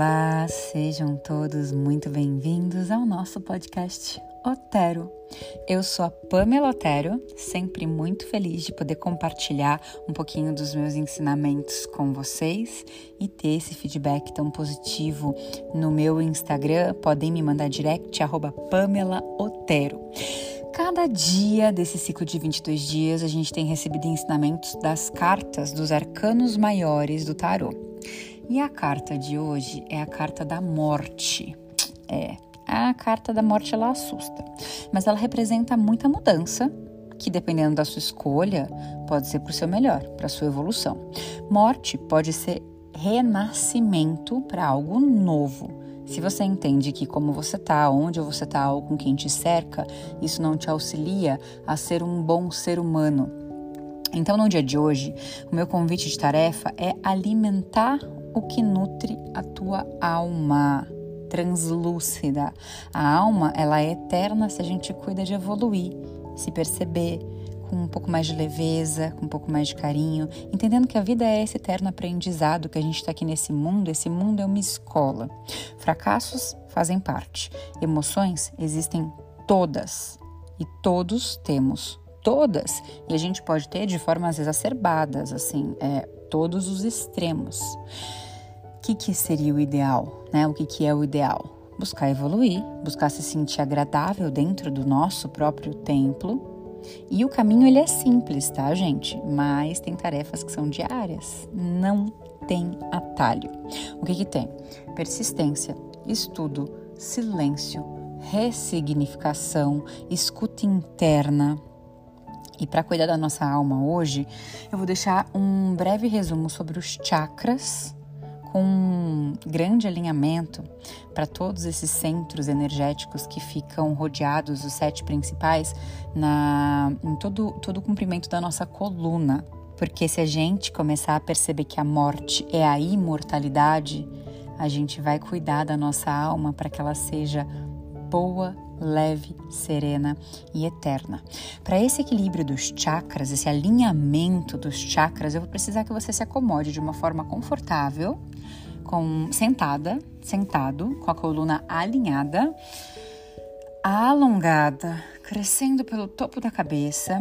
Olá, sejam todos muito bem-vindos ao nosso podcast Otero. Eu sou a Pamela Otero, sempre muito feliz de poder compartilhar um pouquinho dos meus ensinamentos com vocês e ter esse feedback tão positivo no meu Instagram. Podem me mandar direct, arroba Pamela Otero. Cada dia desse ciclo de 22 dias, a gente tem recebido ensinamentos das cartas dos arcanos maiores do tarô. E a carta de hoje é a carta da morte. É, a carta da morte ela assusta, mas ela representa muita mudança, que dependendo da sua escolha, pode ser para o seu melhor, para a sua evolução. Morte pode ser renascimento para algo novo. Se você entende que como você está, onde você está ou com quem te cerca, isso não te auxilia a ser um bom ser humano. Então, no dia de hoje, o meu convite de tarefa é alimentar o que nutre a tua alma translúcida. A alma, ela é eterna se a gente cuida de evoluir, se perceber com um pouco mais de leveza, com um pouco mais de carinho, entendendo que a vida é esse eterno aprendizado que a gente está aqui nesse mundo. Esse mundo é uma escola. Fracassos fazem parte. Emoções existem todas e todos temos todas e a gente pode ter de formas exacerbadas, assim, é, todos os extremos. O que, que seria o ideal? Né? O que, que é o ideal? Buscar evoluir, buscar se sentir agradável dentro do nosso próprio templo. E o caminho ele é simples, tá, gente? Mas tem tarefas que são diárias. Não tem atalho. O que, que tem? Persistência, estudo, silêncio, ressignificação, escuta interna, e para cuidar da nossa alma hoje, eu vou deixar um breve resumo sobre os chakras com um grande alinhamento para todos esses centros energéticos que ficam rodeados, os sete principais, na, em todo, todo o comprimento da nossa coluna. Porque se a gente começar a perceber que a morte é a imortalidade, a gente vai cuidar da nossa alma para que ela seja boa, leve, serena e eterna. Para esse equilíbrio dos chakras, esse alinhamento dos chakras, eu vou precisar que você se acomode de uma forma confortável, com sentada, sentado, com a coluna alinhada, alongada, crescendo pelo topo da cabeça.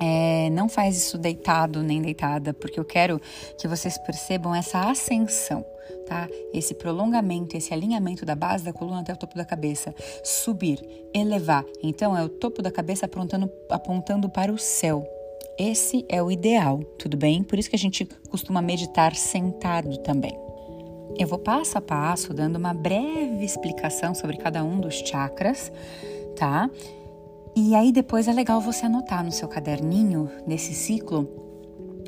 É, não faz isso deitado nem deitada, porque eu quero que vocês percebam essa ascensão tá? Esse prolongamento, esse alinhamento da base da coluna até o topo da cabeça. Subir, elevar. Então, é o topo da cabeça apontando, apontando para o céu. Esse é o ideal, tudo bem? Por isso que a gente costuma meditar sentado também. Eu vou passo a passo dando uma breve explicação sobre cada um dos chakras, tá? E aí depois é legal você anotar no seu caderninho, nesse ciclo,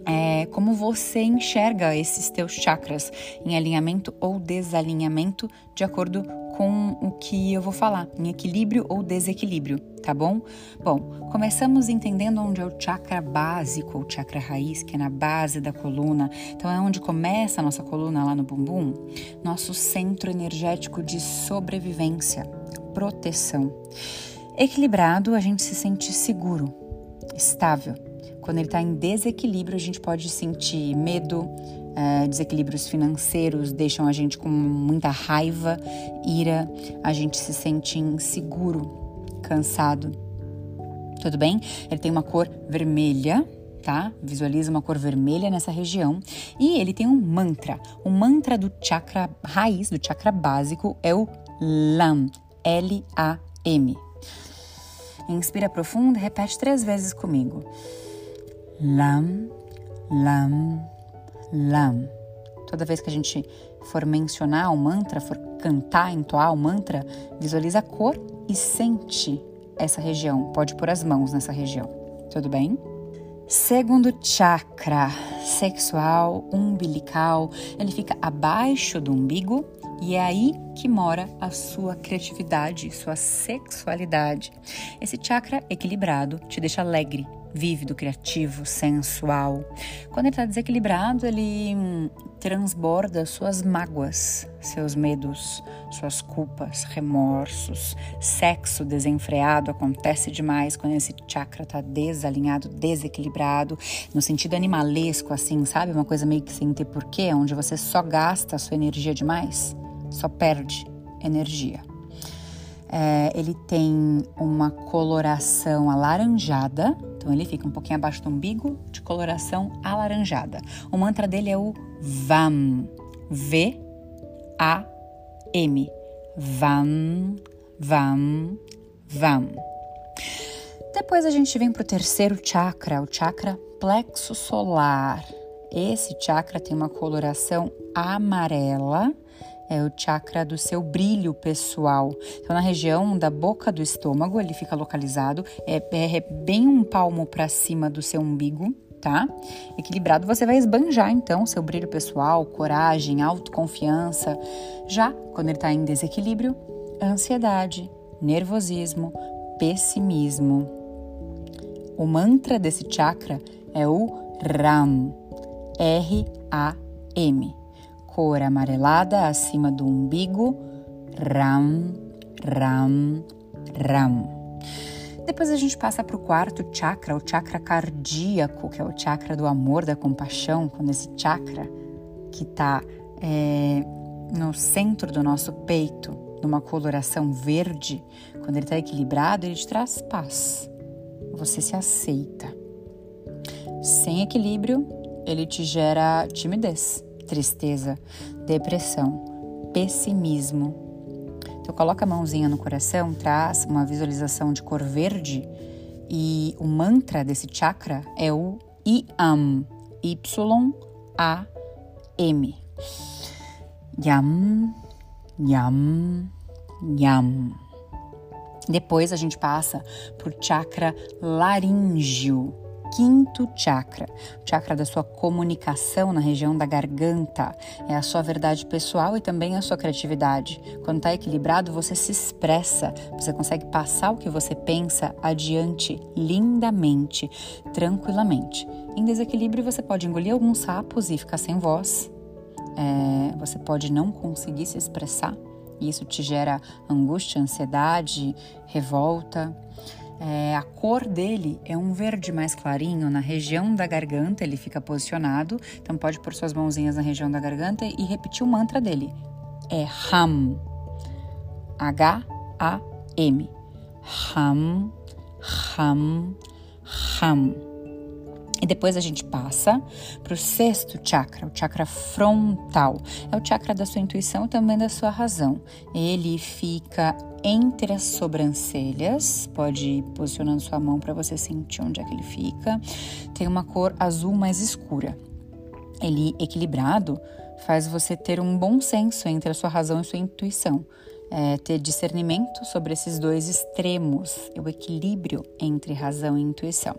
é, como você enxerga esses teus chakras em alinhamento ou desalinhamento de acordo com o que eu vou falar, em equilíbrio ou desequilíbrio, tá bom? Bom, começamos entendendo onde é o chakra básico, o chakra raiz, que é na base da coluna. Então é onde começa a nossa coluna lá no bumbum, nosso centro energético de sobrevivência, proteção. Equilibrado, a gente se sente seguro, estável quando ele está em desequilíbrio, a gente pode sentir medo, é, desequilíbrios financeiros deixam a gente com muita raiva, ira, a gente se sente inseguro, cansado. Tudo bem? Ele tem uma cor vermelha, tá? Visualiza uma cor vermelha nessa região. E ele tem um mantra. O mantra do chakra raiz, do chakra básico, é o LAM. L-A-M. Inspira profundo repete três vezes comigo. Lam, Lam, Lam. Toda vez que a gente for mencionar o mantra, for cantar, entoar o mantra, visualiza a cor e sente essa região. Pode pôr as mãos nessa região. Tudo bem? Segundo chakra, sexual, umbilical, ele fica abaixo do umbigo e é aí que mora a sua criatividade, sua sexualidade. Esse chakra equilibrado te deixa alegre, vívido, criativo, sensual. Quando ele está desequilibrado, ele hum, transborda suas mágoas, seus medos, suas culpas, remorsos. Sexo desenfreado acontece demais quando esse chakra está desalinhado, desequilibrado, no sentido animalesco, assim, sabe? Uma coisa meio que sem ter porquê, onde você só gasta a sua energia demais, só perde energia. É, ele tem uma coloração alaranjada, então ele fica um pouquinho abaixo do umbigo, de coloração alaranjada. O mantra dele é o VAM, V-A-M, VAM, VAM, VAM. Depois a gente vem para o terceiro chakra, o chakra plexo solar. Esse chakra tem uma coloração amarela é o chakra do seu brilho pessoal. Então, na região da boca do estômago, ele fica localizado, é, é bem um palmo para cima do seu umbigo, tá? Equilibrado, você vai esbanjar então seu brilho pessoal, coragem, autoconfiança. Já quando ele está em desequilíbrio, ansiedade, nervosismo, pessimismo. O mantra desse chakra é o RAM, R-A-M cor amarelada acima do umbigo, ram, ram, ram. Depois a gente passa para o quarto chakra, o chakra cardíaco, que é o chakra do amor, da compaixão, quando esse chakra que está é, no centro do nosso peito, numa coloração verde, quando ele está equilibrado, ele te traz paz. Você se aceita. Sem equilíbrio, ele te gera timidez tristeza, depressão, pessimismo. Então coloca a mãozinha no coração, traz uma visualização de cor verde e o mantra desse chakra é o IAM, Y A M. Yam, yam, yam. Depois a gente passa por chakra laríngeo quinto chakra, chakra da sua comunicação na região da garganta. É a sua verdade pessoal e também a sua criatividade. Quando está equilibrado, você se expressa, você consegue passar o que você pensa adiante lindamente, tranquilamente. Em desequilíbrio, você pode engolir alguns sapos e ficar sem voz. É, você pode não conseguir se expressar. E isso te gera angústia, ansiedade, revolta. É, a cor dele é um verde mais clarinho na região da garganta, ele fica posicionado. Então pode pôr suas mãozinhas na região da garganta e repetir o mantra dele. É Ham. H-A-M. Ham, Ham, Ham. E depois a gente passa para o sexto chakra, o chakra frontal. É o chakra da sua intuição e também da sua razão. Ele fica entre as sobrancelhas, pode ir posicionando sua mão para você sentir onde é que ele fica. Tem uma cor azul mais escura. Ele equilibrado faz você ter um bom senso entre a sua razão e sua intuição é, ter discernimento sobre esses dois extremos, o equilíbrio entre razão e intuição.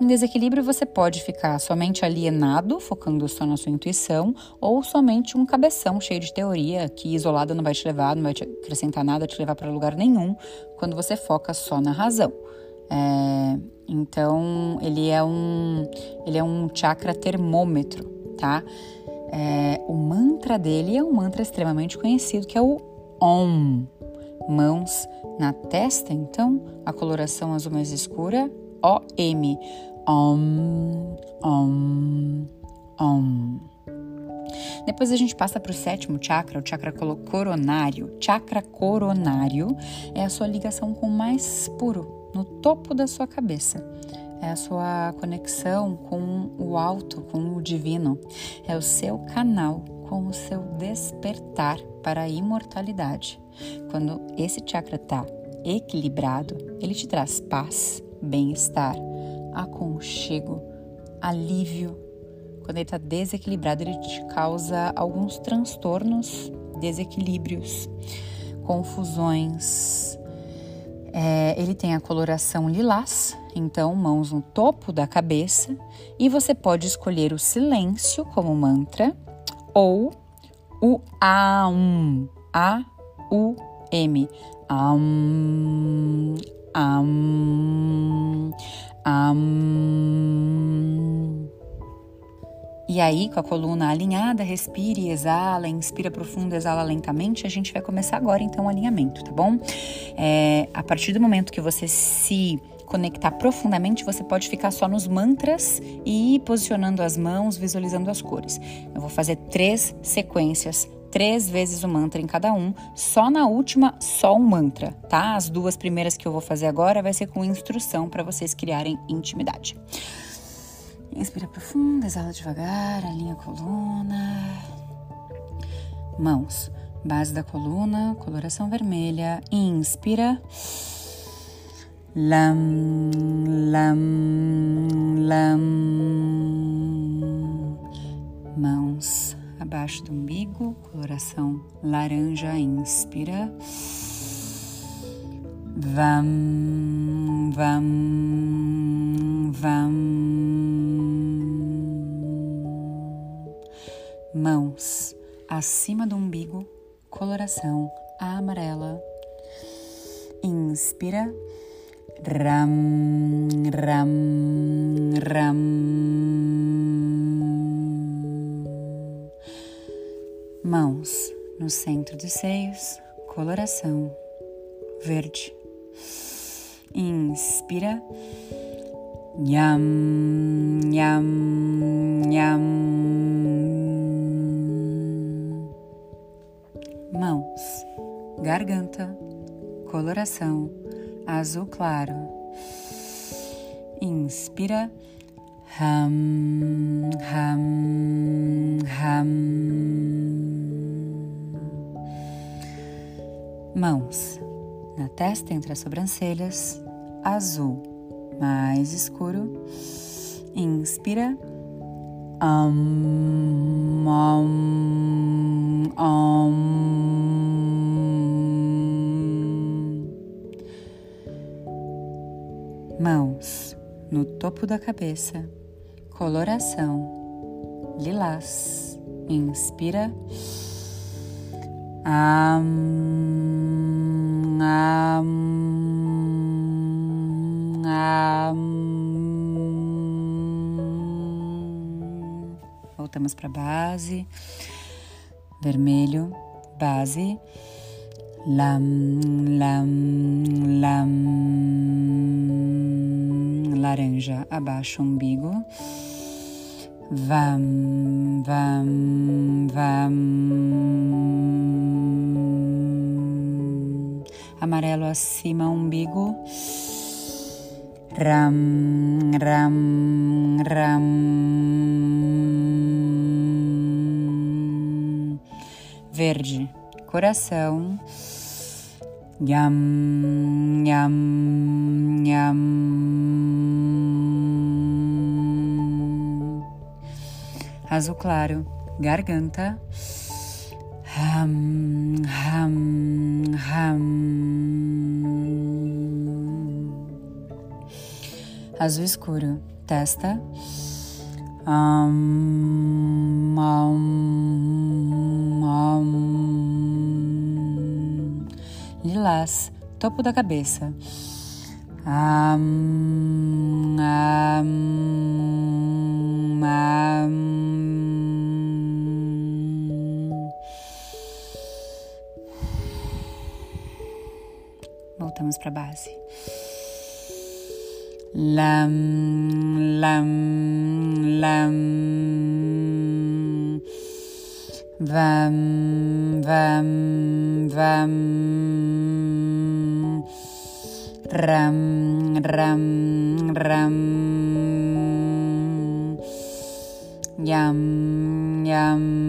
Em desequilíbrio, você pode ficar somente alienado, focando só na sua intuição, ou somente um cabeção cheio de teoria que isolado não vai te levar, não vai te acrescentar nada, te levar para lugar nenhum, quando você foca só na razão. É, então, ele é um, ele é um chakra termômetro, tá? É, o mantra dele é um mantra extremamente conhecido, que é o Om. Mãos na testa, então, a coloração azul mais escura, O-M. Om, Om, Om. Depois a gente passa para o sétimo chakra, o chakra coronário. Chakra coronário é a sua ligação com o mais puro, no topo da sua cabeça. É a sua conexão com o alto, com o divino. É o seu canal com o seu despertar para a imortalidade. Quando esse chakra está equilibrado, ele te traz paz, bem-estar, aconchego, alívio. Quando ele está desequilibrado, ele te causa alguns transtornos, desequilíbrios, confusões. É, ele tem a coloração lilás, então mãos no topo da cabeça, e você pode escolher o silêncio como mantra ou o A-U-M. A-U-M. Am, Am, am. E aí, com a coluna alinhada, respire, exala, inspira profundo, exala lentamente. A gente vai começar agora então o alinhamento, tá bom? É, a partir do momento que você se conectar profundamente, você pode ficar só nos mantras e ir posicionando as mãos, visualizando as cores. Eu vou fazer três sequências três vezes o mantra em cada um, só na última, só um mantra, tá? As duas primeiras que eu vou fazer agora vai ser com instrução para vocês criarem intimidade. Inspira profundo, exala devagar, alinha a coluna. Mãos, base da coluna, coloração vermelha. Inspira. Lam, lam, lam. Mãos abaixo do umbigo, coloração laranja, inspira. Vam, vam, vam. Mãos acima do umbigo, coloração amarela. Inspira. Ram, ram, ram. Mãos no centro dos seios, coloração verde. Inspira. Nham, nham, nham. Mãos, garganta, coloração azul claro. Inspira. Ham, ham, ham. Mãos na testa entre as sobrancelhas, azul mais escuro. Inspira. Um, um, um. No topo da cabeça, coloração lilás. Inspira. Am, am, am. Voltamos para base. Vermelho, base. Lam, lam, lam. Laranja, abaixo umbigo. Vam, vam, vam amarelo acima, umbigo. Ram, ram, ram. Verde, coração. Yam, yam, yam. Azul claro, garganta. Ham, ham, ham. Azul escuro, testa. Um, um, um. Lilás, topo da cabeça. Um, voltamos para a base. Lam, lam, lam. Vam, vam, vam. Ram, ram, ram. Yam, yam.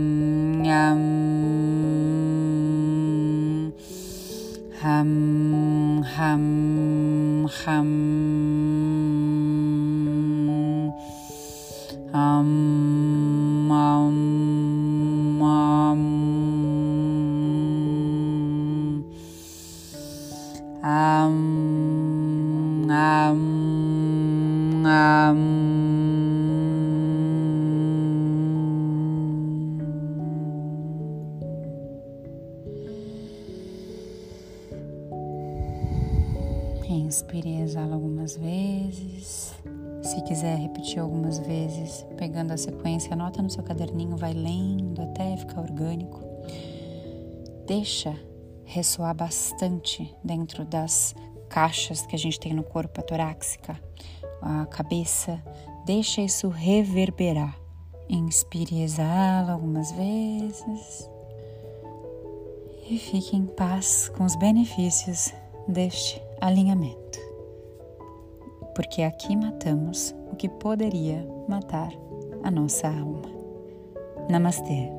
Ham, ham. Um, um, um. Um, um, Inspire e exala algumas vezes. Se quiser repetir algumas vezes, pegando a sequência, anota no seu caderninho, vai lendo até ficar orgânico. Deixa ressoar bastante dentro das caixas que a gente tem no corpo, a torácica, a cabeça. Deixa isso reverberar. Inspire e exala algumas vezes. E fique em paz com os benefícios deste alinhamento. Porque aqui matamos o que poderia matar a nossa alma. Namastê.